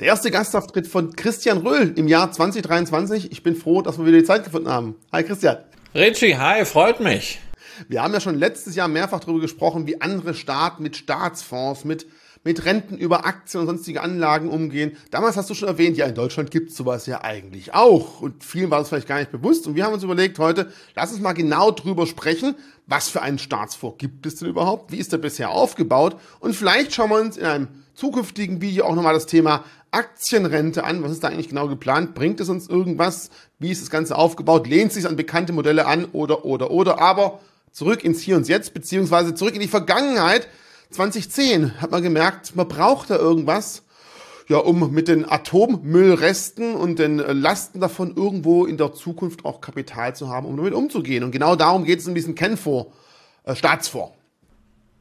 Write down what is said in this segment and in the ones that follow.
Der erste Gastauftritt von Christian Röhl im Jahr 2023. Ich bin froh, dass wir wieder die Zeit gefunden haben. Hi Christian. Richie, hi, freut mich. Wir haben ja schon letztes Jahr mehrfach darüber gesprochen, wie andere Staaten mit Staatsfonds, mit, mit Renten über Aktien und sonstige Anlagen umgehen. Damals hast du schon erwähnt, ja, in Deutschland gibt es sowas ja eigentlich auch. Und vielen war das vielleicht gar nicht bewusst. Und wir haben uns überlegt heute, lass uns mal genau drüber sprechen, was für einen Staatsfonds gibt es denn überhaupt? Wie ist der bisher aufgebaut? Und vielleicht schauen wir uns in einem zukünftigen Video auch nochmal das Thema Aktienrente an. Was ist da eigentlich genau geplant? Bringt es uns irgendwas? Wie ist das Ganze aufgebaut? Lehnt es sich an bekannte Modelle an oder, oder, oder? Aber zurück ins Hier und Jetzt, beziehungsweise zurück in die Vergangenheit. 2010 hat man gemerkt, man braucht da irgendwas, ja, um mit den Atommüllresten und den Lasten davon irgendwo in der Zukunft auch Kapital zu haben, um damit umzugehen. Und genau darum geht es in diesem Kenfonds, äh, Staatsfonds.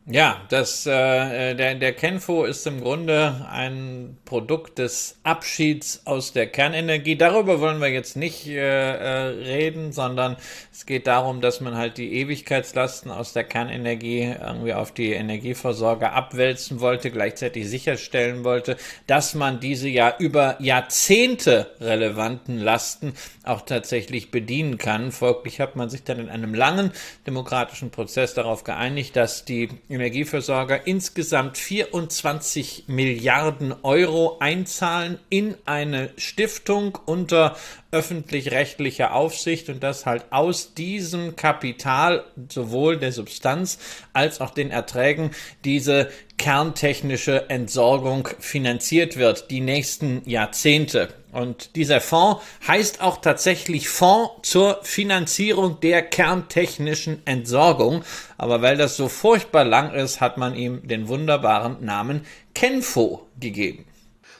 Ja, das, äh, der, der Kenfo ist im Grunde ein Produkt des Abschieds aus der Kernenergie. Darüber wollen wir jetzt nicht äh, äh, reden, sondern es geht darum, dass man halt die Ewigkeitslasten aus der Kernenergie irgendwie auf die Energieversorger abwälzen wollte, gleichzeitig sicherstellen wollte, dass man diese ja über Jahrzehnte relevanten Lasten auch tatsächlich bedienen kann. Folglich hat man sich dann in einem langen demokratischen Prozess darauf geeinigt, dass die Energieversorger insgesamt 24 Milliarden Euro einzahlen in eine Stiftung unter öffentlich-rechtlicher Aufsicht und dass halt aus diesem Kapital sowohl der Substanz als auch den Erträgen diese kerntechnische Entsorgung finanziert wird, die nächsten Jahrzehnte. Und dieser Fonds heißt auch tatsächlich Fonds zur Finanzierung der kerntechnischen Entsorgung. Aber weil das so furchtbar lang ist, hat man ihm den wunderbaren Namen Kenfo gegeben.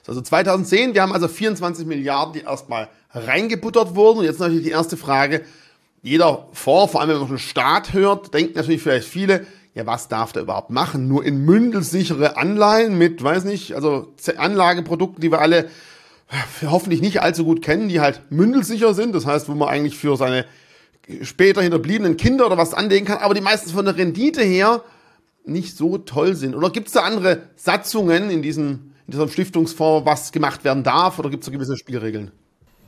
Also 2010, wir haben also 24 Milliarden, die erstmal reingebuttert wurden. Und jetzt natürlich die erste Frage. Jeder Fonds, vor allem wenn man schon Staat hört, denkt natürlich vielleicht viele, ja, was darf der überhaupt machen? Nur in mündelsichere Anleihen mit, weiß nicht, also Anlageprodukten, die wir alle hoffentlich nicht allzu gut kennen, die halt mündelsicher sind. Das heißt, wo man eigentlich für seine später hinterbliebenen Kinder oder was anlegen kann, aber die meistens von der Rendite her nicht so toll sind. Oder gibt es da andere Satzungen in diesem, in diesem Stiftungsfonds, was gemacht werden darf, oder gibt es da gewisse Spielregeln?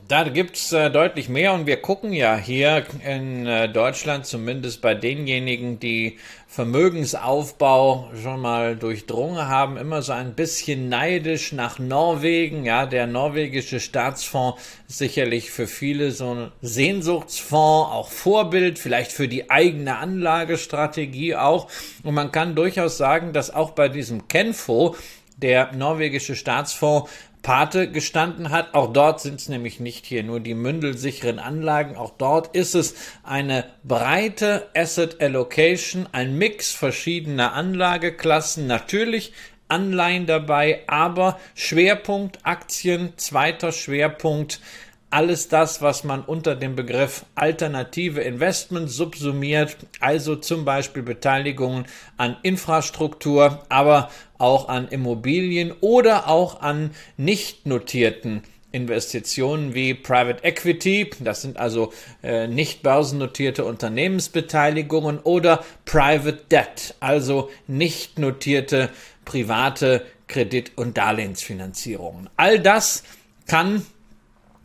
Da gibt's äh, deutlich mehr und wir gucken ja hier in äh, Deutschland zumindest bei denjenigen, die Vermögensaufbau schon mal durchdrungen haben, immer so ein bisschen neidisch nach Norwegen. Ja, der norwegische Staatsfonds ist sicherlich für viele so ein Sehnsuchtsfonds, auch Vorbild, vielleicht für die eigene Anlagestrategie auch. Und man kann durchaus sagen, dass auch bei diesem Kenfo der norwegische Staatsfonds Pate gestanden hat. Auch dort sind es nämlich nicht hier nur die mündelsicheren Anlagen. Auch dort ist es eine breite Asset Allocation, ein Mix verschiedener Anlageklassen. Natürlich Anleihen dabei, aber Schwerpunkt Aktien, zweiter Schwerpunkt alles das, was man unter dem Begriff alternative Investments subsumiert, also zum Beispiel Beteiligungen an Infrastruktur, aber auch an Immobilien oder auch an nicht notierten Investitionen wie Private Equity, das sind also äh, nicht börsennotierte Unternehmensbeteiligungen oder Private Debt, also nicht notierte private Kredit- und Darlehensfinanzierungen. All das kann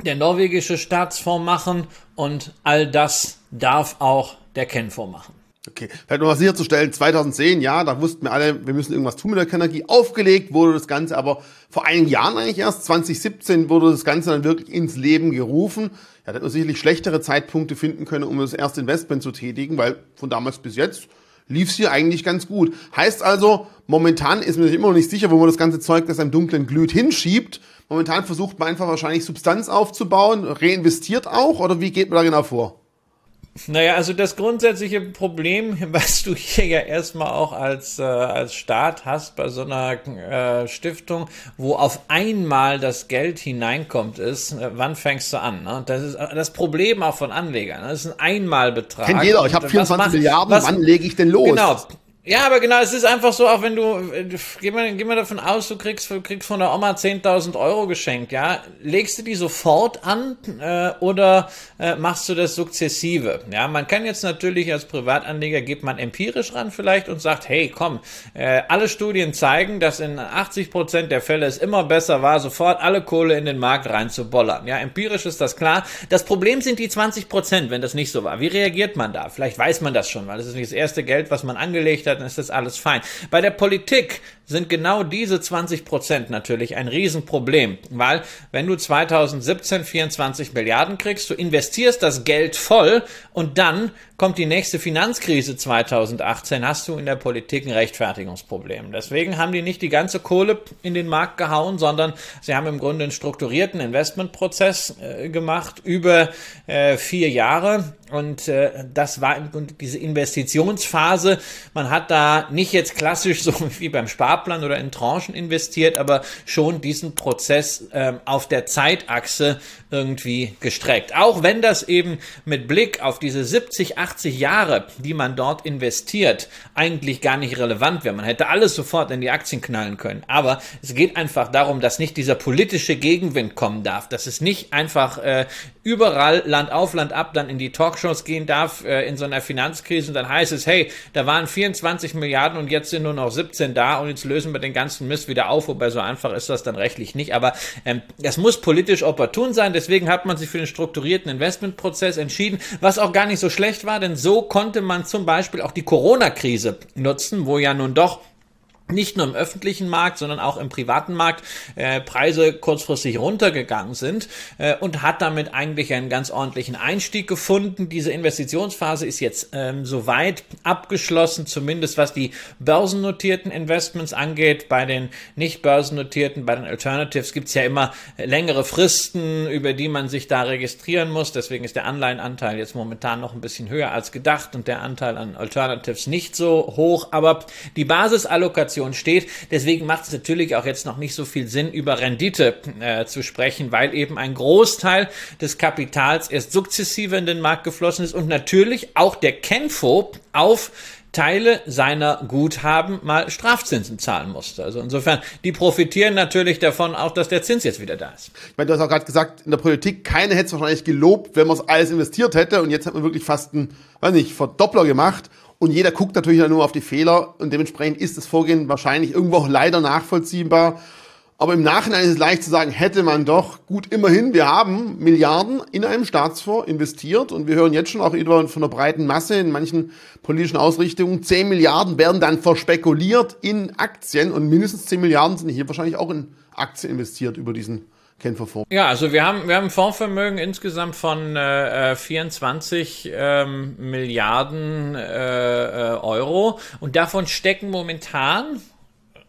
der norwegische Staatsfonds machen und all das darf auch der Kenfonds machen. Okay, vielleicht noch mal sicherzustellen, 2010, ja, da wussten wir alle, wir müssen irgendwas tun mit der Kernenergie. Aufgelegt wurde das Ganze, aber vor einigen Jahren eigentlich erst, 2017, wurde das Ganze dann wirklich ins Leben gerufen. Ja, da hätte man sicherlich schlechtere Zeitpunkte finden können, um das erste Investment zu tätigen, weil von damals bis jetzt lief es hier eigentlich ganz gut. Heißt also, momentan ist man sich immer noch nicht sicher, wo man das ganze Zeug, das einem dunklen glüht, hinschiebt. Momentan versucht man einfach wahrscheinlich Substanz aufzubauen, reinvestiert auch, oder wie geht man da genau vor? Naja, also das grundsätzliche Problem, was du hier ja erstmal auch als, äh, als Staat hast bei so einer äh, Stiftung, wo auf einmal das Geld hineinkommt, ist, äh, wann fängst du an? Ne? Das ist äh, das Problem auch von Anlegern. Ne? Das ist ein Einmalbetrag. Kennt jeder, ich habe 24 was Milliarden, was, wann lege ich denn los? Genau, Ja, aber genau, es ist einfach so, auch wenn du, geh mal, geh mal davon aus, du kriegst, kriegst von der Oma 10.000 Euro geschenkt, ja, legst du die sofort an äh, oder äh, machst du das sukzessive? Ja, man kann jetzt natürlich als Privatanleger, geht man empirisch ran vielleicht und sagt, hey, komm, äh, alle Studien zeigen, dass in 80 Prozent der Fälle es immer besser war, sofort alle Kohle in den Markt reinzubollern. Ja, empirisch ist das klar. Das Problem sind die 20 Prozent, wenn das nicht so war. Wie reagiert man da? Vielleicht weiß man das schon, weil es ist nicht das erste Geld, was man angelegt hat dann ist das alles fein. Bei der Politik sind genau diese 20 Prozent natürlich ein Riesenproblem, weil wenn du 2017 24 Milliarden kriegst, du investierst das Geld voll und dann kommt die nächste Finanzkrise 2018, hast du in der Politik ein Rechtfertigungsproblem. Deswegen haben die nicht die ganze Kohle in den Markt gehauen, sondern sie haben im Grunde einen strukturierten Investmentprozess äh, gemacht über äh, vier Jahre und äh, das war im Grunde diese Investitionsphase. Man hat da nicht jetzt klassisch so wie beim Spar Fahrplan oder in Tranchen investiert, aber schon diesen Prozess äh, auf der Zeitachse irgendwie gestreckt. Auch wenn das eben mit Blick auf diese 70, 80 Jahre, die man dort investiert, eigentlich gar nicht relevant wäre. Man hätte alles sofort in die Aktien knallen können. Aber es geht einfach darum, dass nicht dieser politische Gegenwind kommen darf, dass es nicht einfach äh, überall Land auf, Land ab dann in die Talkshows gehen darf äh, in so einer Finanzkrise und dann heißt es, hey, da waren 24 Milliarden und jetzt sind nur noch 17 da und jetzt lösen wir den ganzen Mist wieder auf, wobei so einfach ist das dann rechtlich nicht. Aber ähm, das muss politisch opportun sein, deswegen hat man sich für den strukturierten Investmentprozess entschieden, was auch gar nicht so schlecht war, denn so konnte man zum Beispiel auch die Corona-Krise nutzen, wo ja nun doch nicht nur im öffentlichen Markt, sondern auch im privaten Markt äh, Preise kurzfristig runtergegangen sind äh, und hat damit eigentlich einen ganz ordentlichen Einstieg gefunden. Diese Investitionsphase ist jetzt ähm, soweit abgeschlossen, zumindest was die börsennotierten Investments angeht. Bei den nicht börsennotierten, bei den Alternatives gibt's ja immer längere Fristen, über die man sich da registrieren muss. Deswegen ist der Anleihenanteil jetzt momentan noch ein bisschen höher als gedacht und der Anteil an Alternatives nicht so hoch. Aber die Basisallokation Situation steht. Deswegen macht es natürlich auch jetzt noch nicht so viel Sinn, über Rendite äh, zu sprechen, weil eben ein Großteil des Kapitals erst sukzessive in den Markt geflossen ist und natürlich auch der Kenfo auf Teile seiner Guthaben mal Strafzinsen zahlen musste. Also insofern, die profitieren natürlich davon auch, dass der Zins jetzt wieder da ist. Ich meine, du hast auch gerade gesagt, in der Politik, keiner hätte es wahrscheinlich gelobt, wenn man es alles investiert hätte und jetzt hat man wirklich fast einen, weiß nicht, Verdoppler gemacht und jeder guckt natürlich nur auf die Fehler und dementsprechend ist das Vorgehen wahrscheinlich irgendwo auch leider nachvollziehbar. Aber im Nachhinein ist es leicht zu sagen, hätte man doch gut immerhin, wir haben Milliarden in einem Staatsfonds investiert und wir hören jetzt schon auch von der breiten Masse in manchen politischen Ausrichtungen, 10 Milliarden werden dann verspekuliert in Aktien und mindestens 10 Milliarden sind hier wahrscheinlich auch in Aktien investiert über diesen Kennverfolgung. Ja, also wir haben, wir haben Fondsvermögen insgesamt von äh, 24 ähm, Milliarden äh, äh, Euro und davon stecken momentan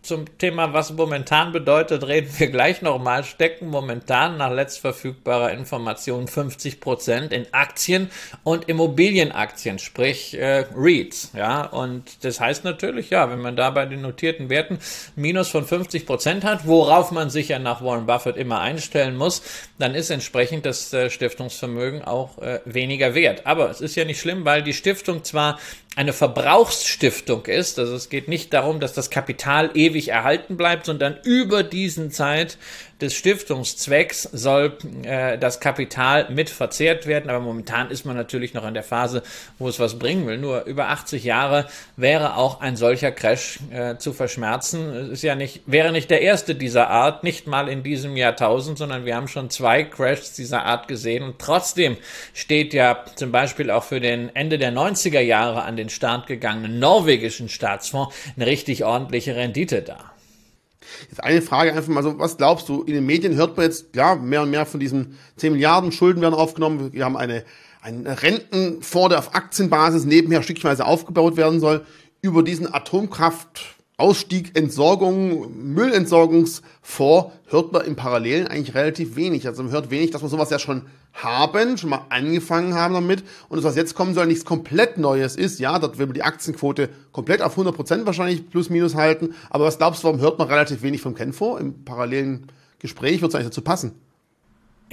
zum Thema, was momentan bedeutet, reden wir gleich nochmal, stecken momentan nach letztverfügbarer Information 50 Prozent in Aktien und Immobilienaktien, sprich äh, REITs. Ja, und das heißt natürlich, ja, wenn man da bei den notierten Werten Minus von 50 Prozent hat, worauf man sich ja nach Warren Buffett immer einstellen muss, dann ist entsprechend das äh, Stiftungsvermögen auch äh, weniger wert. Aber es ist ja nicht schlimm, weil die Stiftung zwar eine Verbrauchsstiftung ist. Also es geht nicht darum, dass das Kapital ewig erhalten bleibt, sondern über diesen Zeit des Stiftungszwecks soll äh, das Kapital mit verzehrt werden. Aber momentan ist man natürlich noch in der Phase, wo es was bringen will. Nur über 80 Jahre wäre auch ein solcher Crash äh, zu verschmerzen. Es ist ja nicht, wäre nicht der erste dieser Art, nicht mal in diesem Jahrtausend, sondern wir haben schon zwei Crashs dieser Art gesehen. Und trotzdem steht ja zum Beispiel auch für den Ende der 90er Jahre an den Start gegangenen norwegischen Staatsfonds eine richtig ordentliche Rendite da. Jetzt eine Frage einfach mal so, was glaubst du, in den Medien hört man jetzt, ja, mehr und mehr von diesen 10 Milliarden Schulden werden aufgenommen, wir haben eine, einen Rentenfonds, der auf Aktienbasis nebenher stückweise aufgebaut werden soll, über diesen Atomkraft Ausstieg, Entsorgung, Müllentsorgungsfonds hört man im Parallelen eigentlich relativ wenig. Also man hört wenig, dass wir sowas ja schon haben, schon mal angefangen haben damit. Und das, was jetzt kommen soll, nichts komplett Neues ist. Ja, dort will man die Aktienquote komplett auf 100 Prozent wahrscheinlich plus minus halten. Aber was glaubst du, warum hört man relativ wenig vom Kenfonds? Im parallelen Gespräch wird es eigentlich dazu passen.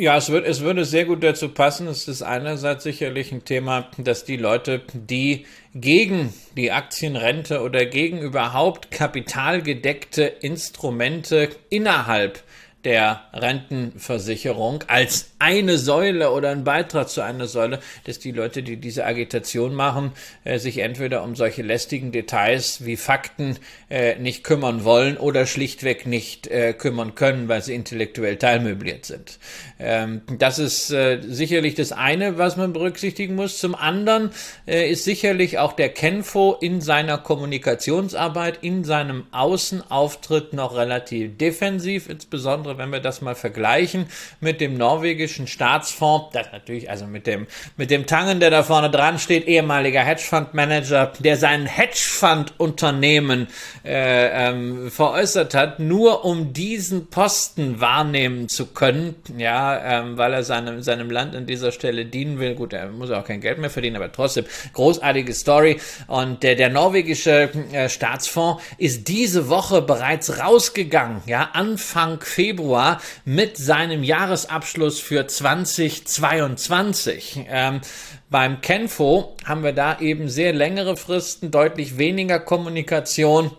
Ja, es, wird, es würde sehr gut dazu passen. Es ist einerseits sicherlich ein Thema, dass die Leute, die gegen die Aktienrente oder gegen überhaupt kapitalgedeckte Instrumente innerhalb der Rentenversicherung als eine Säule oder ein Beitrag zu einer Säule, dass die Leute, die diese Agitation machen, äh, sich entweder um solche lästigen Details wie Fakten äh, nicht kümmern wollen oder schlichtweg nicht äh, kümmern können, weil sie intellektuell teilmöbliert sind. Ähm, das ist äh, sicherlich das eine, was man berücksichtigen muss. Zum anderen äh, ist sicherlich auch der Kenfo in seiner Kommunikationsarbeit, in seinem Außenauftritt noch relativ defensiv, insbesondere insbesondere wenn wir das mal vergleichen mit dem norwegischen Staatsfonds, das natürlich also mit dem, mit dem Tangen, der da vorne dran steht, ehemaliger Hedgefondsmanager, der sein Hedgefund-Unternehmen äh, ähm, veräußert hat, nur um diesen Posten wahrnehmen zu können, ja, ähm, weil er seinem, seinem Land an dieser Stelle dienen will. Gut, er muss auch kein Geld mehr verdienen, aber trotzdem großartige Story. Und der, der norwegische äh, Staatsfonds ist diese Woche bereits rausgegangen, ja, Anfang Februar Februar mit seinem Jahresabschluss für 2022. Ähm, beim Kenfo haben wir da eben sehr längere Fristen, deutlich weniger Kommunikation.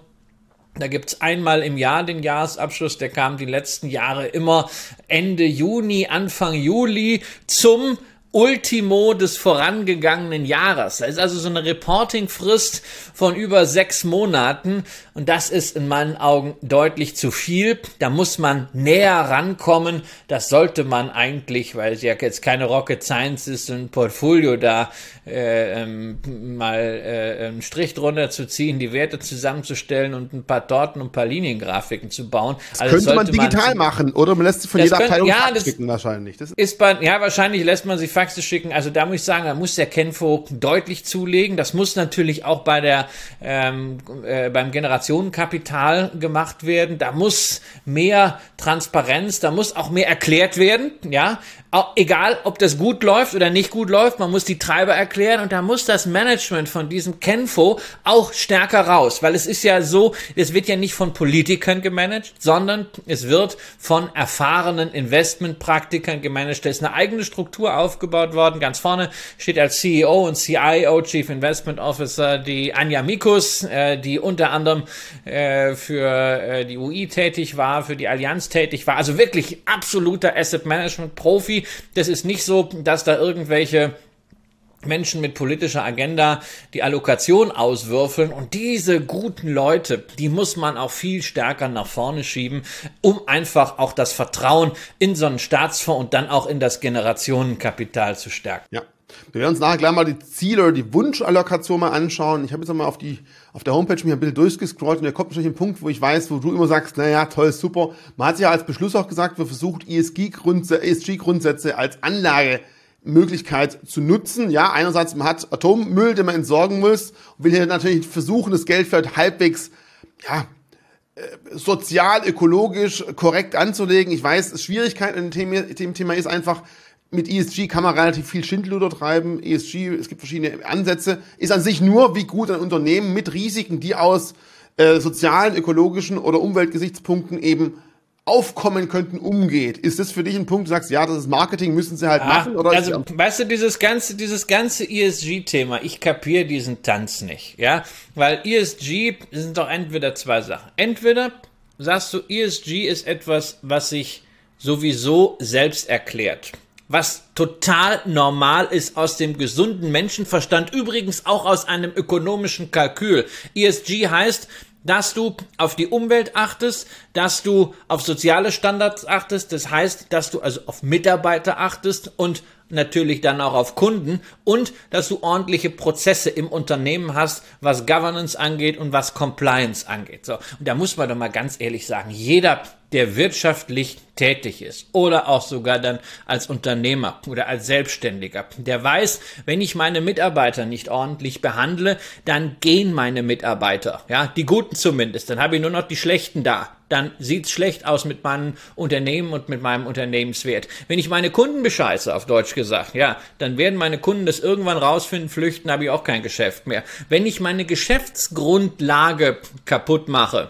Da gibt's einmal im Jahr den Jahresabschluss, der kam die letzten Jahre immer Ende Juni, Anfang Juli zum Ultimo des vorangegangenen Jahres. Da ist also so eine Reportingfrist von über sechs Monaten und das ist in meinen Augen deutlich zu viel. Da muss man näher rankommen. Das sollte man eigentlich, weil es ja jetzt keine Rocket Science ist, ein Portfolio da äh, ähm, mal äh, einen Strich drunter zu ziehen, die Werte zusammenzustellen und ein paar Torten und ein paar Liniengrafiken zu bauen. Das also könnte man digital man, machen oder man lässt sich von jeder können, Abteilung ja, das wahrscheinlich. Das ist bei, ja, wahrscheinlich lässt man sich Faxe schicken. Also da muss ich sagen, da muss der Kenfo deutlich zulegen. Das muss natürlich auch bei der ähm, äh, beim Generationenkapital gemacht werden. Da muss mehr Transparenz, da muss auch mehr erklärt werden. Ja, auch, egal, ob das gut läuft oder nicht gut läuft, man muss die Treiber erklären und da muss das Management von diesem Kenfo auch stärker raus, weil es ist ja so, es wird ja nicht von Politikern gemanagt, sondern es wird von erfahrenen Investmentpraktikern gemanagt. Da ist eine eigene Struktur aufgebaut worden. Ganz vorne steht als CEO und CIO, Chief Investment Officer, die Anja Mikus, äh, die unter anderem äh, für äh, die UI tätig war, für die Allianz tätig war. Also wirklich absoluter Asset Management Profi das ist nicht so, dass da irgendwelche Menschen mit politischer Agenda die Allokation auswürfeln und diese guten Leute, die muss man auch viel stärker nach vorne schieben, um einfach auch das Vertrauen in so einen Staatsfonds und dann auch in das Generationenkapital zu stärken. Ja. Wir werden uns nachher gleich mal die Ziele oder die Wunschallokation mal anschauen. Ich habe jetzt mal auf die auf der Homepage mich ein bisschen durchgescrollt und da kommt natürlich ein Punkt, wo ich weiß, wo du immer sagst, naja, toll, super. Man hat ja als Beschluss auch gesagt, wir versucht ESG-Grundsätze als Anlagemöglichkeit zu nutzen. Ja, einerseits man hat Atommüll, den man entsorgen muss und will hier natürlich versuchen, das Geld vielleicht halbwegs, ja, äh, sozial, ökologisch korrekt anzulegen. Ich weiß, Schwierigkeit in dem Thema ist einfach, mit ESG kann man relativ viel Schindluder treiben. ESG, es gibt verschiedene Ansätze, ist an sich nur, wie gut ein Unternehmen mit Risiken, die aus äh, sozialen, ökologischen oder Umweltgesichtspunkten eben aufkommen könnten, umgeht. Ist das für dich ein Punkt, du sagst, ja, das ist Marketing, müssen sie halt Ach, machen? Oder also, weißt du, dieses ganze, dieses ganze ESG-Thema, ich kapiere diesen Tanz nicht, ja? Weil ESG sind doch entweder zwei Sachen. Entweder sagst du, ESG ist etwas, was sich sowieso selbst erklärt was total normal ist aus dem gesunden Menschenverstand, übrigens auch aus einem ökonomischen Kalkül. ESG heißt, dass du auf die Umwelt achtest, dass du auf soziale Standards achtest, das heißt, dass du also auf Mitarbeiter achtest und natürlich dann auch auf Kunden und dass du ordentliche Prozesse im Unternehmen hast, was Governance angeht und was Compliance angeht. So. Und da muss man doch mal ganz ehrlich sagen, jeder der wirtschaftlich tätig ist oder auch sogar dann als Unternehmer oder als Selbstständiger, der weiß, wenn ich meine Mitarbeiter nicht ordentlich behandle, dann gehen meine Mitarbeiter, ja, die guten zumindest, dann habe ich nur noch die schlechten da. Dann sieht's schlecht aus mit meinem Unternehmen und mit meinem Unternehmenswert. Wenn ich meine Kunden bescheiße, auf Deutsch gesagt, ja, dann werden meine Kunden das irgendwann rausfinden, flüchten, habe ich auch kein Geschäft mehr. Wenn ich meine Geschäftsgrundlage kaputt mache,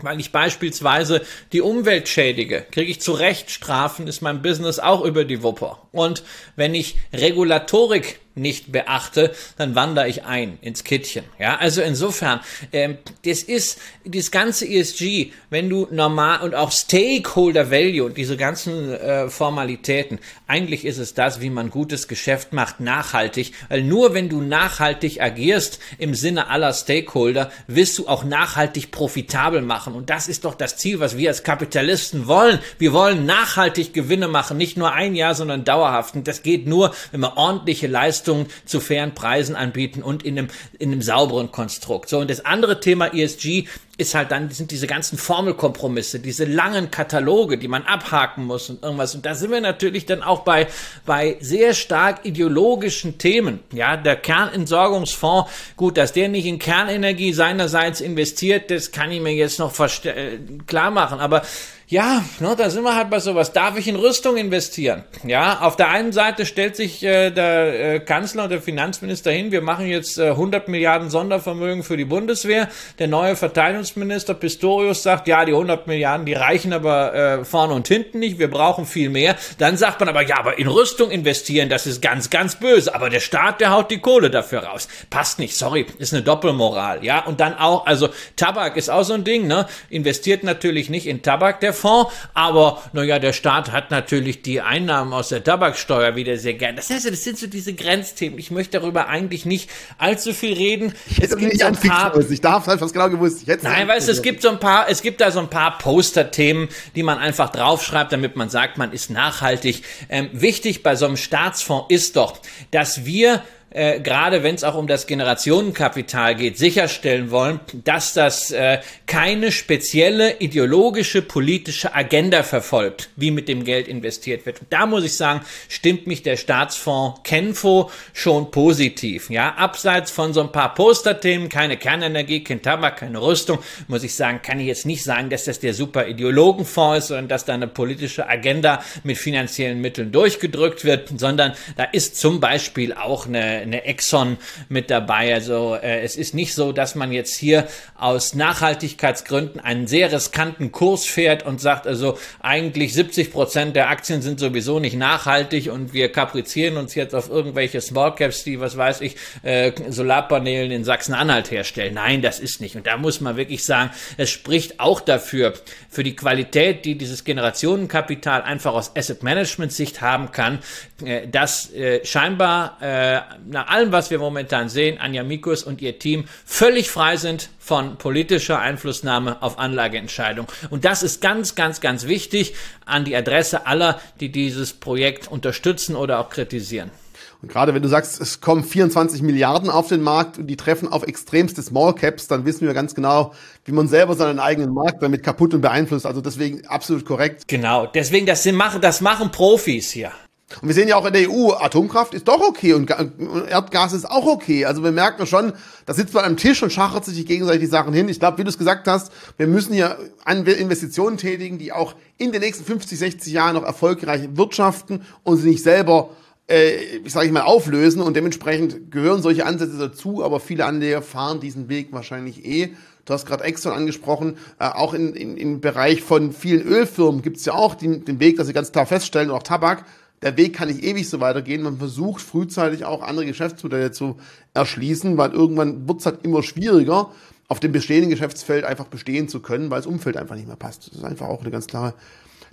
weil ich beispielsweise die Umwelt schädige, kriege ich zu Recht Strafen, ist mein Business auch über die Wupper. Und wenn ich Regulatorik nicht beachte, dann wandere ich ein ins Kittchen. Ja, also insofern, ähm, das ist das ganze ESG, wenn du normal und auch Stakeholder Value und diese ganzen äh, Formalitäten, eigentlich ist es das, wie man gutes Geschäft macht, nachhaltig, weil nur wenn du nachhaltig agierst im Sinne aller Stakeholder, wirst du auch nachhaltig profitabel machen und das ist doch das Ziel, was wir als Kapitalisten wollen. Wir wollen nachhaltig Gewinne machen, nicht nur ein Jahr, sondern dauerhaft und das geht nur, wenn wir ordentliche Leistungen Leistungen zu fairen Preisen anbieten und in einem, in einem sauberen Konstrukt. So, und das andere Thema ESG ist halt dann, sind diese ganzen Formelkompromisse, diese langen Kataloge, die man abhaken muss und irgendwas. Und da sind wir natürlich dann auch bei, bei sehr stark ideologischen Themen. Ja, der Kernentsorgungsfonds, gut, dass der nicht in Kernenergie seinerseits investiert, das kann ich mir jetzt noch äh, klar machen. Aber ja, ne, da sind wir halt bei sowas. Darf ich in Rüstung investieren? Ja, auf der einen Seite stellt sich äh, der äh, Kanzler und der Finanzminister hin, wir machen jetzt äh, 100 Milliarden Sondervermögen für die Bundeswehr. Der neue Verteidigungsminister Pistorius sagt, ja, die 100 Milliarden, die reichen aber äh, vorne und hinten nicht, wir brauchen viel mehr. Dann sagt man aber, ja, aber in Rüstung investieren, das ist ganz, ganz böse. Aber der Staat, der haut die Kohle dafür raus. Passt nicht, sorry, ist eine Doppelmoral. Ja, und dann auch, also Tabak ist auch so ein Ding, ne? Investiert natürlich nicht in Tabak, der Fonds, aber naja, der Staat hat natürlich die Einnahmen aus der Tabaksteuer wieder sehr gern. Das heißt, das sind so diese Grenzthemen. Ich möchte darüber eigentlich nicht allzu viel reden. Ich hätte es gibt nicht so ein paar, ich darf halt was genau gewusst. Ich Nein, weißt du, es gibt so ein paar, es gibt da so ein paar Poster-Themen, die man einfach draufschreibt, damit man sagt, man ist nachhaltig. Ähm, wichtig bei so einem Staatsfonds ist doch, dass wir äh, gerade wenn es auch um das Generationenkapital geht, sicherstellen wollen, dass das äh, keine spezielle ideologische politische Agenda verfolgt, wie mit dem Geld investiert wird. Und da muss ich sagen, stimmt mich der Staatsfonds Kenfo schon positiv. Ja, abseits von so ein paar Posterthemen, keine Kernenergie, kein Tabak, keine Rüstung, muss ich sagen, kann ich jetzt nicht sagen, dass das der super Ideologenfonds ist, sondern dass da eine politische Agenda mit finanziellen Mitteln durchgedrückt wird, sondern da ist zum Beispiel auch eine eine Exxon mit dabei. Also äh, es ist nicht so, dass man jetzt hier aus Nachhaltigkeitsgründen einen sehr riskanten Kurs fährt und sagt, also eigentlich 70 Prozent der Aktien sind sowieso nicht nachhaltig und wir kaprizieren uns jetzt auf irgendwelche Smallcaps, die, was weiß ich, äh, Solarpanelen in Sachsen-Anhalt herstellen. Nein, das ist nicht. Und da muss man wirklich sagen, es spricht auch dafür, für die Qualität, die dieses Generationenkapital einfach aus Asset Management Sicht haben kann, äh, dass äh, scheinbar äh, nach allem, was wir momentan sehen, Anja Mikus und ihr Team völlig frei sind von politischer Einflussnahme auf Anlageentscheidungen. Und das ist ganz, ganz, ganz wichtig an die Adresse aller, die dieses Projekt unterstützen oder auch kritisieren. Und gerade wenn du sagst, es kommen 24 Milliarden auf den Markt und die treffen auf extremste Small Caps, dann wissen wir ganz genau, wie man selber seinen eigenen Markt damit kaputt und beeinflusst. Also deswegen absolut korrekt. Genau, deswegen das machen, das machen Profis hier. Und wir sehen ja auch in der EU, Atomkraft ist doch okay und Erdgas ist auch okay. Also wir merken schon, da sitzt man am Tisch und schachert sich gegenseitig die Sachen hin. Ich glaube, wie du es gesagt hast, wir müssen hier Investitionen tätigen, die auch in den nächsten 50, 60 Jahren noch erfolgreich wirtschaften und sie nicht selber äh, ich sage ich mal, auflösen und dementsprechend gehören solche Ansätze dazu, aber viele Anleger fahren diesen Weg wahrscheinlich eh. Du hast gerade Exxon angesprochen, äh, auch in, in, im Bereich von vielen Ölfirmen gibt es ja auch den, den Weg, dass sie ganz klar feststellen, auch Tabak, der Weg kann nicht ewig so weitergehen. Man versucht frühzeitig auch andere Geschäftsmodelle zu erschließen, weil irgendwann wird es halt immer schwieriger, auf dem bestehenden Geschäftsfeld einfach bestehen zu können, weil das Umfeld einfach nicht mehr passt. Das ist einfach auch eine ganz klare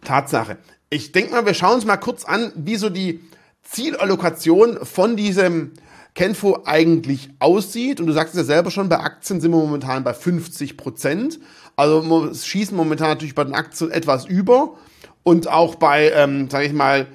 Tatsache. Ich denke mal, wir schauen uns mal kurz an, wie so die Zielallokation von diesem Kenfo eigentlich aussieht. Und du sagst es ja selber schon, bei Aktien sind wir momentan bei 50 Prozent. Also wir schießen momentan natürlich bei den Aktien etwas über. Und auch bei, ähm, sage ich mal,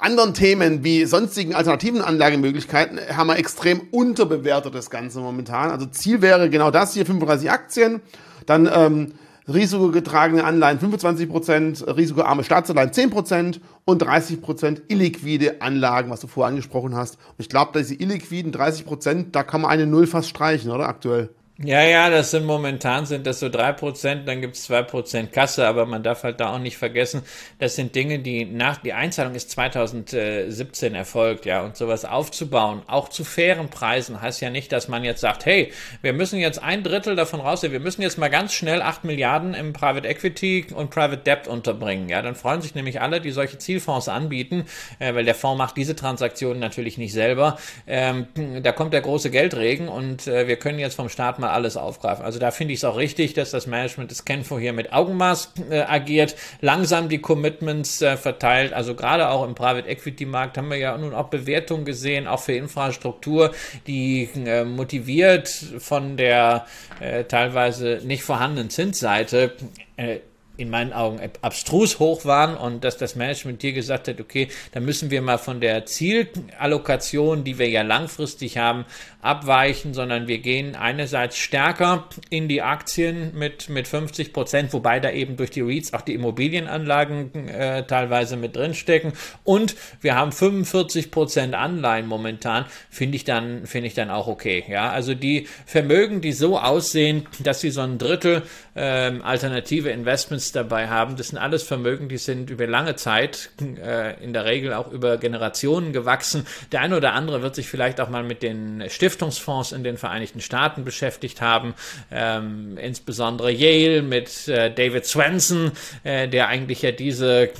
anderen Themen wie sonstigen alternativen Anlagemöglichkeiten haben wir extrem unterbewertet das Ganze momentan. Also Ziel wäre genau das hier, 35 Aktien, dann ähm, risikogetragene Anleihen 25%, risikoarme Staatsanleihen 10% und 30% illiquide Anlagen, was du vorher angesprochen hast. Und ich glaube, diese illiquiden 30%, da kann man eine Null fast streichen, oder aktuell? Ja, ja, das sind momentan sind das so drei Prozent, dann gibt's zwei Prozent Kasse, aber man darf halt da auch nicht vergessen, das sind Dinge, die nach, die Einzahlung ist 2017 erfolgt, ja, und sowas aufzubauen, auch zu fairen Preisen, heißt ja nicht, dass man jetzt sagt, hey, wir müssen jetzt ein Drittel davon rausnehmen, wir müssen jetzt mal ganz schnell acht Milliarden im Private Equity und Private Debt unterbringen, ja, dann freuen sich nämlich alle, die solche Zielfonds anbieten, äh, weil der Fonds macht diese Transaktionen natürlich nicht selber, ähm, da kommt der große Geldregen und äh, wir können jetzt vom Staat mal alles aufgreifen. Also da finde ich es auch richtig, dass das Management des Kenfo hier mit Augenmaß äh, agiert, langsam die Commitments äh, verteilt. Also gerade auch im Private Equity Markt haben wir ja nun auch Bewertungen gesehen, auch für Infrastruktur, die äh, motiviert von der äh, teilweise nicht vorhandenen Zinsseite äh, in meinen Augen abstrus hoch waren und dass das Management hier gesagt hat, okay, da müssen wir mal von der Zielallokation, die wir ja langfristig haben, abweichen, sondern wir gehen einerseits stärker in die Aktien mit, mit 50 Prozent, wobei da eben durch die REITs auch die Immobilienanlagen äh, teilweise mit drinstecken und wir haben 45 Prozent Anleihen momentan, finde ich dann, finde ich dann auch okay. Ja, also die Vermögen, die so aussehen, dass sie so ein Drittel ähm, alternative Investments dabei haben, das sind alles Vermögen, die sind über lange Zeit, äh, in der Regel auch über Generationen gewachsen. Der eine oder andere wird sich vielleicht auch mal mit den Stiftungsfonds in den Vereinigten Staaten beschäftigt haben, ähm, insbesondere Yale mit äh, David Swenson, äh, der eigentlich ja diese äh,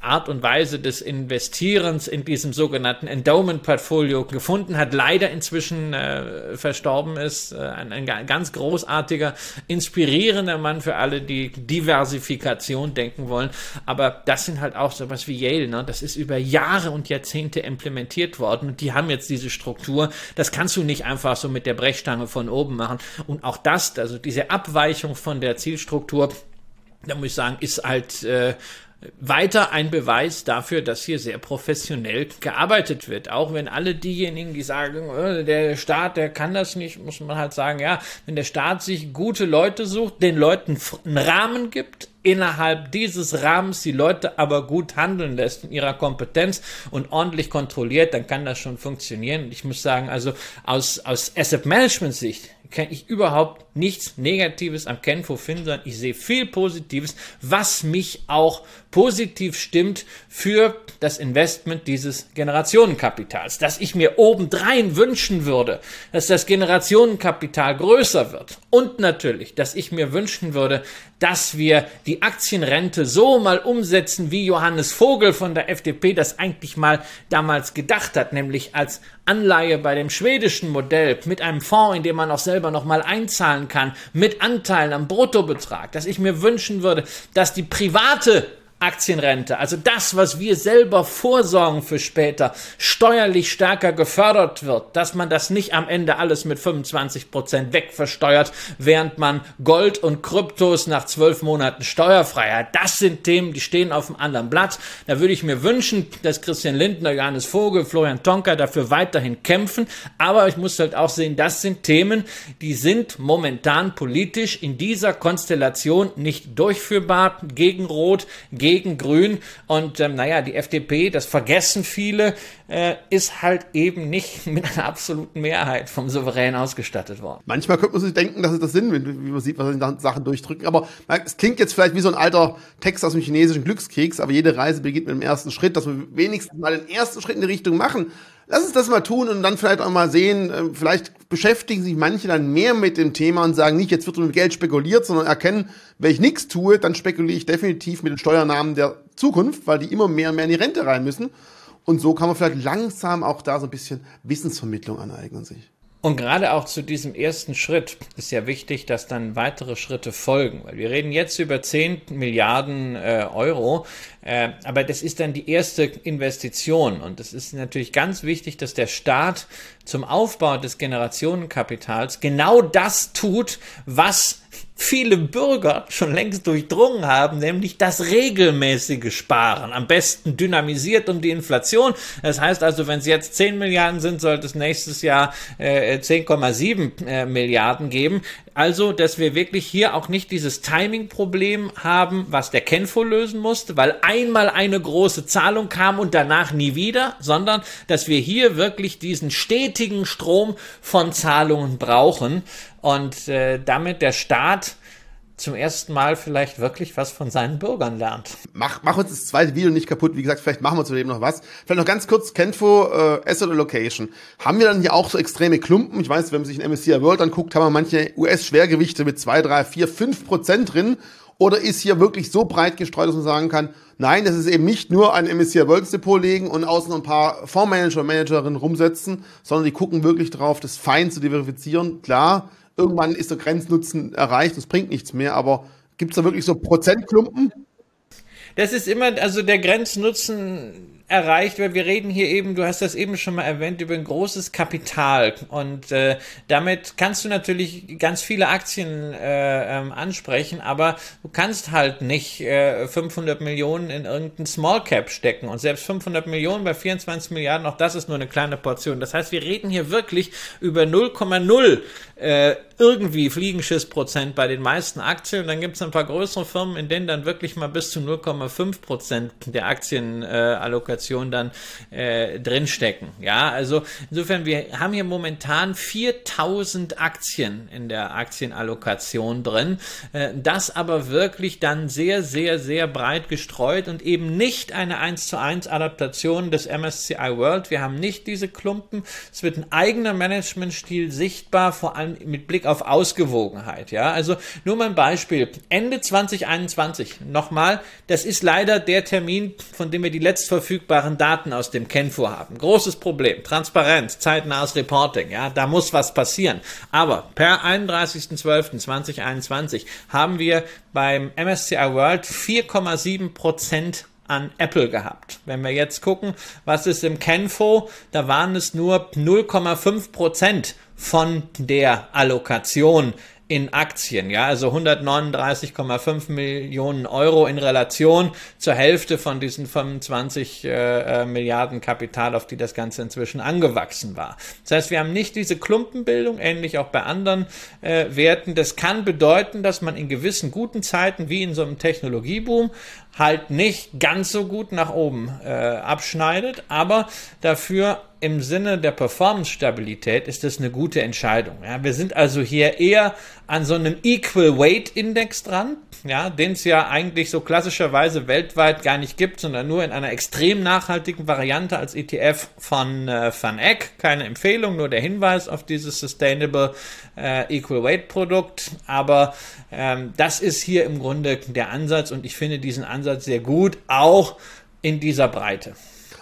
Art und Weise des Investierens in diesem sogenannten Endowment-Portfolio gefunden hat, leider inzwischen äh, verstorben ist. Äh, ein, ein ganz großartiger, inspirierender Mann für alle, die Diversifikation denken wollen. Aber das sind halt auch sowas wie Yale. Ne? Das ist über Jahre und Jahrzehnte implementiert worden und die haben jetzt diese Struktur. Das kannst du nicht einfach so mit der Brechstange von oben machen. Und auch das, also diese Abweichung von der Zielstruktur, da muss ich sagen, ist halt äh, weiter ein Beweis dafür, dass hier sehr professionell gearbeitet wird. Auch wenn alle diejenigen, die sagen, äh, der Staat, der kann das nicht, muss man halt sagen, ja, wenn der Staat sich gute Leute sucht, den Leuten einen Rahmen gibt, innerhalb dieses Rahmens die Leute aber gut handeln lässt in ihrer Kompetenz und ordentlich kontrolliert, dann kann das schon funktionieren. Ich muss sagen, also aus, aus Asset Management Sicht kann ich überhaupt nichts Negatives am Kenfo finden, sondern ich sehe viel Positives, was mich auch positiv stimmt für das Investment dieses Generationenkapitals. Dass ich mir obendrein wünschen würde, dass das Generationenkapital größer wird. Und natürlich, dass ich mir wünschen würde, dass wir die Aktienrente so mal umsetzen, wie Johannes Vogel von der FDP das eigentlich mal damals gedacht hat, nämlich als Anleihe bei dem schwedischen Modell mit einem Fonds, in dem man auch selber noch mal einzahlen kann, mit Anteilen am Bruttobetrag, dass ich mir wünschen würde, dass die private Aktienrente, also das, was wir selber vorsorgen für später, steuerlich stärker gefördert wird, dass man das nicht am Ende alles mit 25 Prozent wegversteuert, während man Gold und Kryptos nach zwölf Monaten steuerfrei hat. Das sind Themen, die stehen auf dem anderen Blatt. Da würde ich mir wünschen, dass Christian Lindner, Johannes Vogel, Florian Tonka dafür weiterhin kämpfen. Aber ich muss halt auch sehen, das sind Themen, die sind momentan politisch in dieser Konstellation nicht durchführbar gegen Rot, gegen gegen Grün. Und ähm, naja, die FDP, das vergessen viele, äh, ist halt eben nicht mit einer absoluten Mehrheit vom Souverän ausgestattet worden. Manchmal könnte man sich denken, dass es das Sinn, wenn, wie man sieht, was sie Sachen durchdrücken. Aber es klingt jetzt vielleicht wie so ein alter Text aus dem chinesischen Glückskeks, aber jede Reise beginnt mit dem ersten Schritt, dass wir wenigstens mal den ersten Schritt in die Richtung machen. Lass uns das mal tun und dann vielleicht auch mal sehen, äh, vielleicht beschäftigen sich manche dann mehr mit dem Thema und sagen nicht, jetzt wird mit Geld spekuliert, sondern erkennen, wenn ich nichts tue, dann spekuliere ich definitiv mit den Steuernahmen der Zukunft, weil die immer mehr und mehr in die Rente rein müssen. Und so kann man vielleicht langsam auch da so ein bisschen Wissensvermittlung aneignen sich. Und gerade auch zu diesem ersten Schritt ist ja wichtig, dass dann weitere Schritte folgen, weil wir reden jetzt über 10 Milliarden äh, Euro, äh, aber das ist dann die erste Investition und es ist natürlich ganz wichtig, dass der Staat zum Aufbau des Generationenkapitals genau das tut, was viele Bürger schon längst durchdrungen haben, nämlich das regelmäßige Sparen. Am besten dynamisiert um die Inflation. Das heißt also, wenn es jetzt 10 Milliarden sind, sollte es nächstes Jahr äh, 10,7 äh, Milliarden geben. Also, dass wir wirklich hier auch nicht dieses Timing-Problem haben, was der Kenfo lösen musste, weil einmal eine große Zahlung kam und danach nie wieder, sondern dass wir hier wirklich diesen stetigen Strom von Zahlungen brauchen. Und äh, damit der Staat zum ersten Mal vielleicht wirklich was von seinen Bürgern lernt. Mach, mach uns das zweite Video nicht kaputt. Wie gesagt, vielleicht machen wir zu dem noch was. Vielleicht noch ganz kurz, Kenfo, äh, Asset Allocation. Haben wir dann hier auch so extreme Klumpen? Ich weiß, wenn man sich ein MSCI World anguckt, haben wir manche US-Schwergewichte mit zwei, drei, vier, fünf Prozent drin. Oder ist hier wirklich so breit gestreut, dass man sagen kann, nein, das ist eben nicht nur ein MSCI World Depot legen und außen ein paar Fondsmanager und Managerinnen rumsetzen, sondern die gucken wirklich drauf, das fein zu diversifizieren. Klar, irgendwann ist der Grenznutzen erreicht, das bringt nichts mehr, aber gibt es da wirklich so Prozentklumpen? Das ist immer, also der Grenznutzen erreicht, weil wir reden hier eben, du hast das eben schon mal erwähnt, über ein großes Kapital und äh, damit kannst du natürlich ganz viele Aktien äh, ähm, ansprechen, aber du kannst halt nicht äh, 500 Millionen in irgendein Small Cap stecken und selbst 500 Millionen bei 24 Milliarden, auch das ist nur eine kleine Portion. Das heißt, wir reden hier wirklich über 0,0 äh, irgendwie Fliegenschissprozent bei den meisten Aktien. Und dann gibt es ein paar größere Firmen, in denen dann wirklich mal bis zu 0,5 Prozent der Aktienallokation äh, dann äh, drinstecken. Ja, also insofern, wir haben hier momentan 4000 Aktien in der Aktienallokation drin. Äh, das aber wirklich dann sehr, sehr, sehr breit gestreut und eben nicht eine 1 zu 1 Adaptation des MSCI World. Wir haben nicht diese Klumpen. Es wird ein eigener Managementstil sichtbar, vor allem mit Blick auf Ausgewogenheit. Ja, also nur mal ein Beispiel. Ende 2021. Nochmal, das ist leider der Termin, von dem wir die letztverfügbaren Daten aus dem Kenfu haben. Großes Problem. Transparenz, zeitnahes Reporting. Ja, da muss was passieren. Aber per 31.12.2021 haben wir beim MSCI World 4,7 Prozent an Apple gehabt. Wenn wir jetzt gucken, was ist im Kenfo, da waren es nur 0,5 Prozent von der Allokation in Aktien, ja, also 139,5 Millionen Euro in Relation zur Hälfte von diesen 25 äh, äh, Milliarden Kapital, auf die das Ganze inzwischen angewachsen war. Das heißt, wir haben nicht diese Klumpenbildung, ähnlich auch bei anderen äh, Werten. Das kann bedeuten, dass man in gewissen guten Zeiten, wie in so einem Technologieboom, halt nicht ganz so gut nach oben äh, abschneidet, aber dafür im Sinne der Performance-Stabilität ist das eine gute Entscheidung. Ja, wir sind also hier eher an so einem Equal Weight Index dran, ja, den es ja eigentlich so klassischerweise weltweit gar nicht gibt, sondern nur in einer extrem nachhaltigen Variante als ETF von äh, Van Eck. Keine Empfehlung, nur der Hinweis auf dieses Sustainable äh, Equal Weight Produkt. Aber ähm, das ist hier im Grunde der Ansatz und ich finde diesen Ansatz sehr gut, auch in dieser Breite.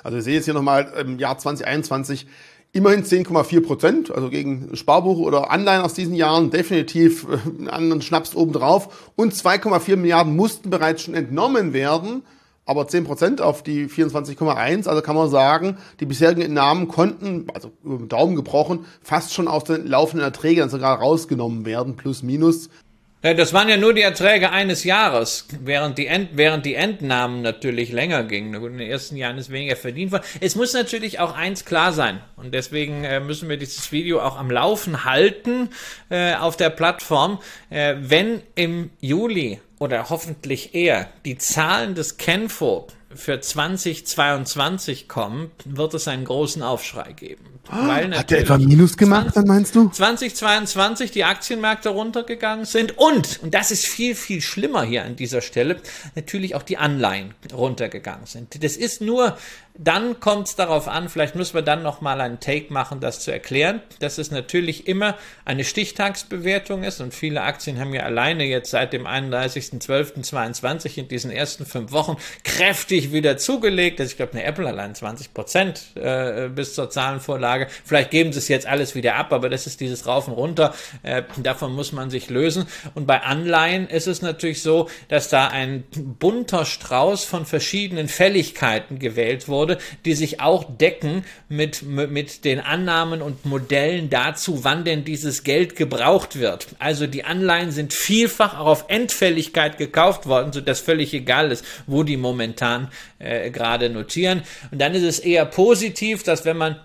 Also ich sehe jetzt hier nochmal im Jahr 2021 immerhin 10,4 Prozent, also gegen Sparbuch oder Anleihen aus diesen Jahren definitiv äh, einen anderen Schnaps obendrauf. Und 2,4 Milliarden mussten bereits schon entnommen werden, aber 10 Prozent auf die 24,1. Also kann man sagen, die bisherigen Entnahmen konnten, also über den Daumen gebrochen, fast schon aus den laufenden Erträgen sogar rausgenommen werden, plus minus. Das waren ja nur die Erträge eines Jahres, während die, End, während die Entnahmen natürlich länger gingen. In den ersten Jahren ist weniger verdient worden. Es muss natürlich auch eins klar sein. Und deswegen äh, müssen wir dieses Video auch am Laufen halten äh, auf der Plattform. Äh, wenn im Juli oder hoffentlich eher die Zahlen des Kenfo für 2022 kommen, wird es einen großen Aufschrei geben. Hat der etwa Minus gemacht, 20, dann meinst du? 2022 die Aktienmärkte runtergegangen sind und, und das ist viel, viel schlimmer hier an dieser Stelle, natürlich auch die Anleihen runtergegangen sind. Das ist nur dann kommt es darauf an, vielleicht müssen wir dann nochmal einen Take machen, das zu erklären, dass es natürlich immer eine Stichtagsbewertung ist und viele Aktien haben ja alleine jetzt seit dem 31.12.22 in diesen ersten fünf Wochen kräftig wieder zugelegt. Also ich glaube, eine Apple allein 20 Prozent äh, bis zur Zahlenvorlage. Vielleicht geben sie es jetzt alles wieder ab, aber das ist dieses Rauf Runter. Äh, davon muss man sich lösen. Und bei Anleihen ist es natürlich so, dass da ein bunter Strauß von verschiedenen Fälligkeiten gewählt wurde die sich auch decken mit, mit den Annahmen und Modellen dazu, wann denn dieses Geld gebraucht wird. Also die Anleihen sind vielfach auch auf Endfälligkeit gekauft worden, sodass völlig egal ist, wo die momentan äh, gerade notieren. Und dann ist es eher positiv, dass wenn man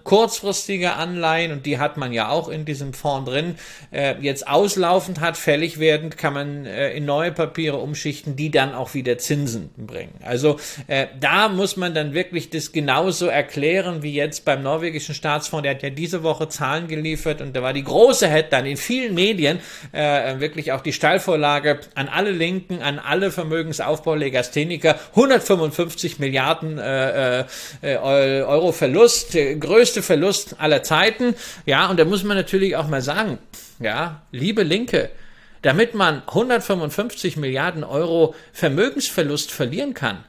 kurzfristige Anleihen, und die hat man ja auch in diesem Fonds drin, äh, jetzt auslaufend hat, fällig werdend, kann man äh, in neue Papiere umschichten, die dann auch wieder Zinsen bringen. Also äh, da muss man dann wirklich das genauso erklären wie jetzt beim norwegischen Staatsfonds. Der hat ja diese Woche Zahlen geliefert und da war die große Headline in vielen Medien äh, wirklich auch die Steilvorlage an alle Linken, an alle Vermögensaufbaulegastheniker. 155 Milliarden äh, äh, Euro Verlust, größte Verlust aller Zeiten. Ja, und da muss man natürlich auch mal sagen, ja, liebe Linke, damit man 155 Milliarden Euro Vermögensverlust verlieren kann,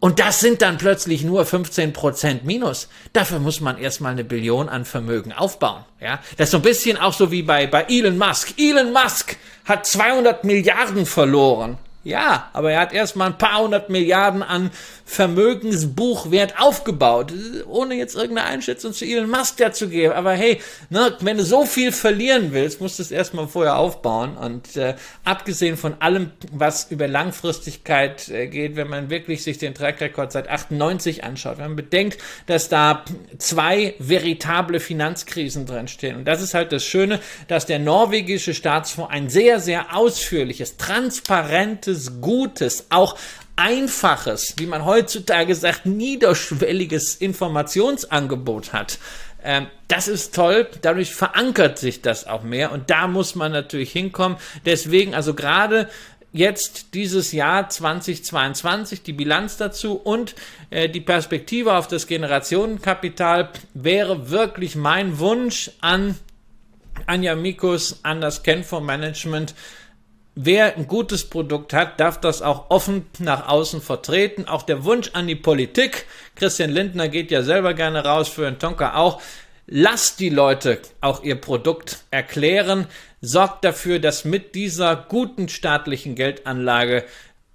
und das sind dann plötzlich nur 15 Prozent minus. Dafür muss man erstmal eine Billion an Vermögen aufbauen. Ja, das ist so ein bisschen auch so wie bei, bei Elon Musk. Elon Musk hat 200 Milliarden verloren. Ja, aber er hat erstmal ein paar hundert Milliarden an Vermögensbuchwert aufgebaut, ohne jetzt irgendeine Einschätzung zu Elon Musk dazu geben. Aber hey, ne, wenn du so viel verlieren willst, musst du es erstmal vorher aufbauen. Und äh, abgesehen von allem, was über Langfristigkeit äh, geht, wenn man wirklich sich den Track Record seit 98 anschaut, wenn man bedenkt, dass da zwei veritable Finanzkrisen drinstehen. Und das ist halt das Schöne, dass der norwegische Staatsfonds ein sehr, sehr ausführliches, transparentes, gutes, auch einfaches, wie man heutzutage sagt, niederschwelliges Informationsangebot hat. Ähm, das ist toll, dadurch verankert sich das auch mehr und da muss man natürlich hinkommen. Deswegen, also gerade jetzt dieses Jahr 2022, die Bilanz dazu und äh, die Perspektive auf das Generationenkapital wäre wirklich mein Wunsch an Anja Mikus, an das Kenfor Management, wer ein gutes Produkt hat, darf das auch offen nach außen vertreten. Auch der Wunsch an die Politik, Christian Lindner geht ja selber gerne raus, für den Tonka auch, lasst die Leute auch ihr Produkt erklären, sorgt dafür, dass mit dieser guten staatlichen Geldanlage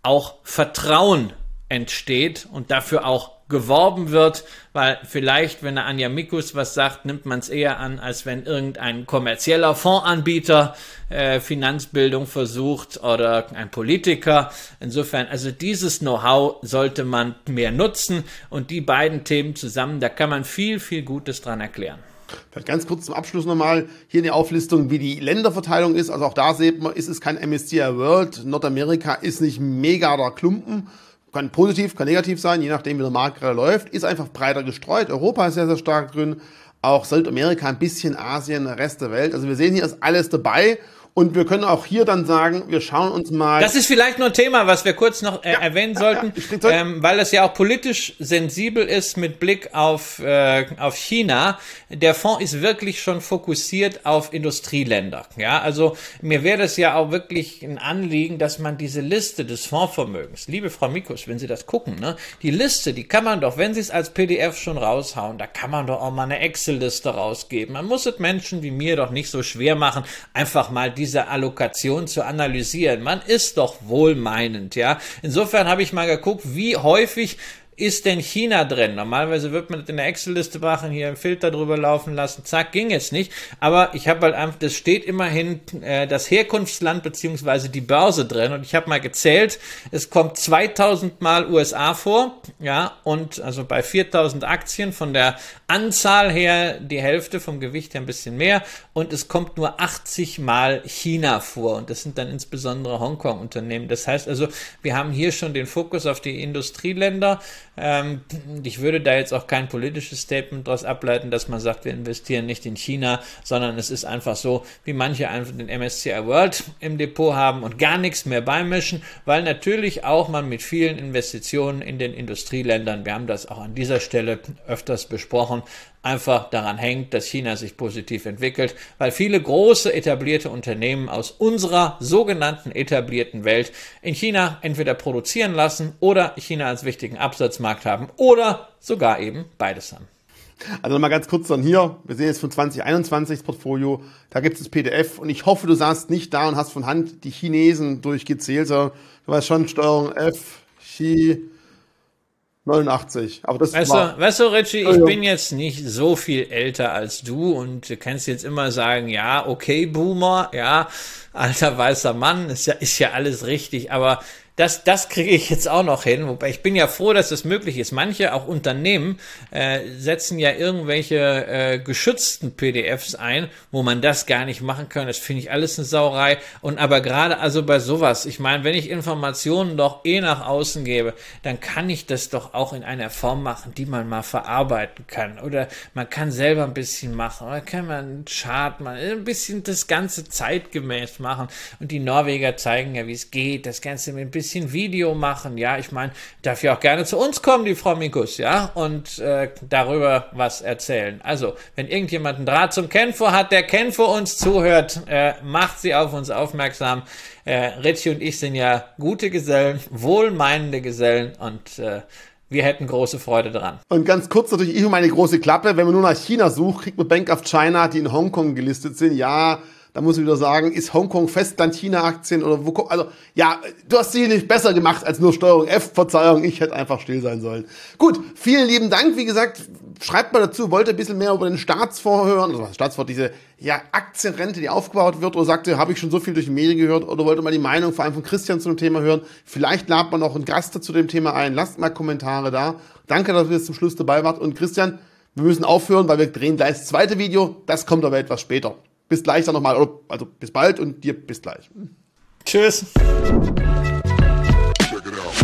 auch Vertrauen entsteht und dafür auch geworben wird, weil vielleicht, wenn der Anja Mikus was sagt, nimmt man es eher an, als wenn irgendein kommerzieller Fondsanbieter äh, Finanzbildung versucht oder ein Politiker. Insofern, also dieses Know-how sollte man mehr nutzen und die beiden Themen zusammen, da kann man viel, viel Gutes dran erklären. Vielleicht ganz kurz zum Abschluss nochmal hier eine Auflistung, wie die Länderverteilung ist. Also auch da sieht man, ist es kein MSCI World. Nordamerika ist nicht mega der Klumpen, kann positiv, kann negativ sein, je nachdem, wie der Markt gerade läuft. Ist einfach breiter gestreut. Europa ist sehr, sehr stark drin. Auch Südamerika, ein bisschen Asien, der Rest der Welt. Also wir sehen hier ist alles dabei. Und wir können auch hier dann sagen, wir schauen uns mal. Das ist vielleicht nur ein Thema, was wir kurz noch äh, ja, erwähnen sollten, ja, ja, ähm, weil es ja auch politisch sensibel ist mit Blick auf, äh, auf China. Der Fonds ist wirklich schon fokussiert auf Industrieländer. Ja, also mir wäre das ja auch wirklich ein Anliegen, dass man diese Liste des Fondsvermögens, liebe Frau Mikus, wenn Sie das gucken, ne, die Liste, die kann man doch, wenn Sie es als PDF schon raushauen, da kann man doch auch mal eine Excel-Liste rausgeben. Man muss es Menschen wie mir doch nicht so schwer machen, einfach mal die diese Allokation zu analysieren. Man ist doch wohlmeinend, ja. Insofern habe ich mal geguckt, wie häufig ist denn China drin? Normalerweise wird man das in der Excel-Liste machen, hier einen Filter drüber laufen lassen, zack, ging jetzt nicht. Aber ich habe halt einfach, das steht immerhin äh, das Herkunftsland beziehungsweise die Börse drin und ich habe mal gezählt, es kommt 2000 Mal USA vor, ja, und also bei 4000 Aktien von der Anzahl her die Hälfte, vom Gewicht her ein bisschen mehr und es kommt nur 80 Mal China vor und das sind dann insbesondere Hongkong-Unternehmen. Das heißt also, wir haben hier schon den Fokus auf die Industrieländer, ähm, ich würde da jetzt auch kein politisches Statement daraus ableiten, dass man sagt, wir investieren nicht in China, sondern es ist einfach so, wie manche einfach den MSCI World im Depot haben und gar nichts mehr beimischen, weil natürlich auch man mit vielen Investitionen in den Industrieländern, wir haben das auch an dieser Stelle öfters besprochen, einfach daran hängt, dass China sich positiv entwickelt, weil viele große etablierte Unternehmen aus unserer sogenannten etablierten Welt in China entweder produzieren lassen oder China als wichtigen Absatzmarkt haben oder sogar eben beides haben. Also nochmal ganz kurz dann hier, wir sehen jetzt von 2021 das Portfolio, da gibt es das PDF und ich hoffe, du saßt nicht da und hast von Hand die Chinesen durchgezählt, sondern du weißt schon Steuerung F, Xi, 89. Aber das weißt, war, du, weißt du, Richie, ich bin jetzt nicht so viel älter als du und du kannst jetzt immer sagen, ja, okay, Boomer, ja, alter weißer Mann, ist ja, ist ja alles richtig, aber das, das kriege ich jetzt auch noch hin. Wobei ich bin ja froh, dass das möglich ist. Manche, auch Unternehmen, äh, setzen ja irgendwelche äh, geschützten PDFs ein, wo man das gar nicht machen kann. Das finde ich alles eine Sauerei. Und aber gerade also bei sowas, ich meine, wenn ich Informationen doch eh nach außen gebe, dann kann ich das doch auch in einer Form machen, die man mal verarbeiten kann. Oder man kann selber ein bisschen machen. Oder kann man einen Chart mal ein bisschen das Ganze zeitgemäß machen. Und die Norweger zeigen ja, wie es geht. Das Ganze mit ein bisschen Video machen. Ja, ich meine, darf ja auch gerne zu uns kommen, die Frau Mikus, ja, und äh, darüber was erzählen. Also, wenn irgendjemand einen Draht zum Kenfo hat, der Kenfo uns zuhört, äh, macht sie auf uns aufmerksam. Äh, Ritchie und ich sind ja gute Gesellen, wohlmeinende Gesellen und äh, wir hätten große Freude dran. Und ganz kurz natürlich, ich und meine große Klappe, wenn man nur nach China sucht, kriegt man Bank of China, die in Hongkong gelistet sind. Ja, da muss ich wieder sagen, ist Hongkong Festland China Aktien oder wo also ja, du hast sie nicht besser gemacht als nur Steuerung F, Verzeihung, ich hätte einfach still sein sollen. Gut, vielen lieben Dank, wie gesagt, schreibt mal dazu, wollt ihr ein bisschen mehr über den Staatsfonds hören, also Staatsfonds, diese ja, Aktienrente, die aufgebaut wird, oder sagt ihr, habe ich schon so viel durch die Medien gehört, oder wollt ihr mal die Meinung vor allem von Christian zu dem Thema hören, vielleicht ladet man noch einen Gast zu dem Thema ein, lasst mal Kommentare da. Danke, dass ihr zum Schluss dabei wart. Und Christian, wir müssen aufhören, weil wir drehen gleich das zweite Video, das kommt aber etwas später bis gleich dann nochmal. Also bis bald und dir bis gleich. Tschüss. Check it out.